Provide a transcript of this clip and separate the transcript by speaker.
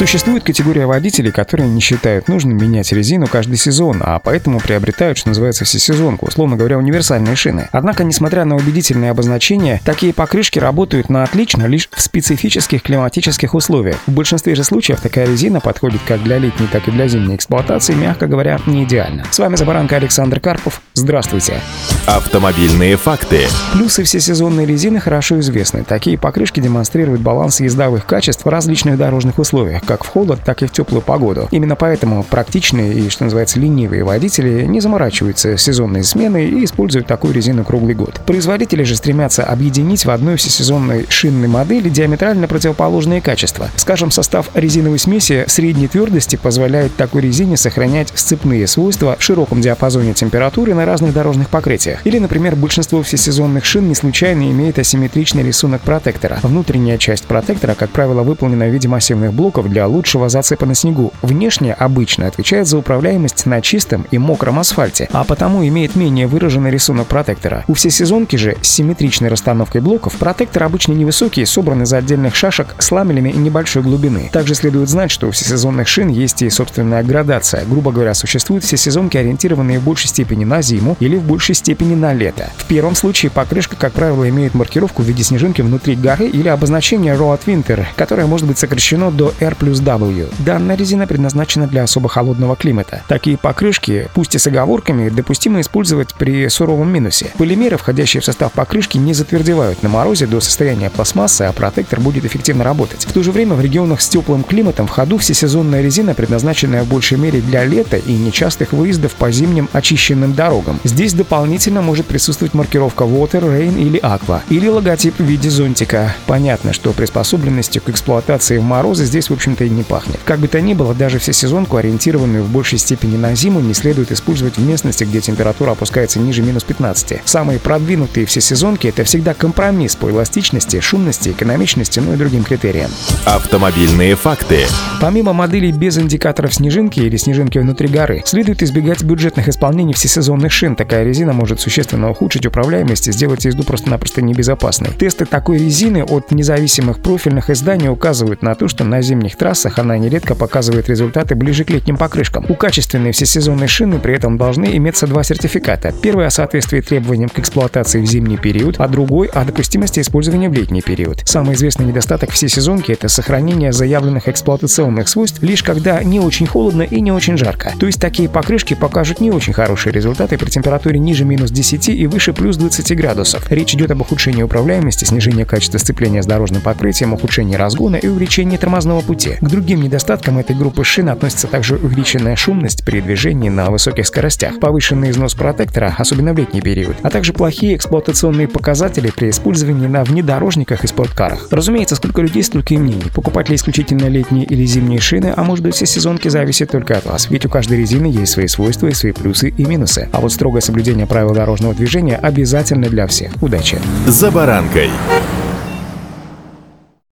Speaker 1: Существует категория водителей, которые не считают нужным менять резину каждый сезон, а поэтому приобретают, что называется, всесезонку, условно говоря, универсальные шины. Однако, несмотря на убедительные обозначения, такие покрышки работают на отлично лишь в специфических климатических условиях. В большинстве же случаев такая резина подходит как для летней, так и для зимней эксплуатации, мягко говоря, не идеально. С вами Забаранка Александр Карпов. Здравствуйте.
Speaker 2: Автомобильные факты.
Speaker 1: Плюсы всесезонной резины хорошо известны. Такие покрышки демонстрируют баланс ездовых качеств в различных дорожных условиях как в холод, так и в теплую погоду. Именно поэтому практичные и, что называется, ленивые водители не заморачиваются сезонной сменой и используют такую резину круглый год. Производители же стремятся объединить в одной всесезонной шинной модели диаметрально противоположные качества. Скажем, состав резиновой смеси средней твердости позволяет такой резине сохранять сцепные свойства в широком диапазоне температуры на разных дорожных покрытиях. Или, например, большинство всесезонных шин не случайно имеет асимметричный рисунок протектора. Внутренняя часть протектора, как правило, выполнена в виде массивных блоков для лучшего зацепа на снегу. Внешне обычно отвечает за управляемость на чистом и мокром асфальте, а потому имеет менее выраженный рисунок протектора. У всесезонки же с симметричной расстановкой блоков протектор обычно невысокий, собран из отдельных шашек с ламелями небольшой глубины. Также следует знать, что у всесезонных шин есть и собственная градация. Грубо говоря, существуют всесезонки, ориентированные в большей степени на зиму или в большей степени на лето. В первом случае покрышка, как правило, имеет маркировку в виде снежинки внутри горы или обозначение Road Winter, которое может быть сокращено до R плюс W. Данная резина предназначена для особо холодного климата. Такие покрышки, пусть и с оговорками, допустимо использовать при суровом минусе. Полимеры, входящие в состав покрышки, не затвердевают на морозе до состояния пластмассы, а протектор будет эффективно работать. В то же время в регионах с теплым климатом в ходу всесезонная резина, предназначенная в большей мере для лета и нечастых выездов по зимним очищенным дорогам. Здесь дополнительно может присутствовать маркировка Water, Rain или Aqua, или логотип в виде зонтика. Понятно, что приспособленностью к эксплуатации в морозы здесь, в общем-то, и не пахнет. Как бы то ни было, даже всесезонку, ориентированную в большей степени на зиму, не следует использовать в местности, где температура опускается ниже минус 15. Самые продвинутые всесезонки — это всегда компромисс по эластичности, шумности, экономичности, ну и другим критериям.
Speaker 2: Автомобильные факты.
Speaker 1: Помимо моделей без индикаторов снежинки или снежинки внутри горы, следует избегать бюджетных исполнений всесезонных шин. Такая резина может существенно ухудшить управляемость и сделать езду просто-напросто небезопасной. Тесты такой резины от независимых профильных изданий указывают на то, что на зимних трассах она нередко показывает результаты ближе к летним покрышкам. У качественной всесезонной шины при этом должны иметься два сертификата. Первый о соответствии требованиям к эксплуатации в зимний период, а другой о допустимости использования в летний период. Самый известный недостаток всесезонки – это сохранение заявленных эксплуатационных свойств лишь когда не очень холодно и не очень жарко. То есть такие покрышки покажут не очень хорошие результаты при температуре ниже минус 10 и выше плюс 20 градусов. Речь идет об ухудшении управляемости, снижении качества сцепления с дорожным покрытием, ухудшении разгона и увеличении тормозного пути. К другим недостаткам этой группы шин относится также увеличенная шумность при движении на высоких скоростях, повышенный износ протектора, особенно в летний период, а также плохие эксплуатационные показатели при использовании на внедорожниках и спорткарах. Разумеется, сколько людей, столько и мнений. Покупать ли исключительно летние или зимние шины, а может быть все сезонки зависит только от вас, ведь у каждой резины есть свои свойства и свои плюсы и минусы. А вот строгое соблюдение правил дорожного движения обязательно для всех. Удачи!
Speaker 2: За баранкой.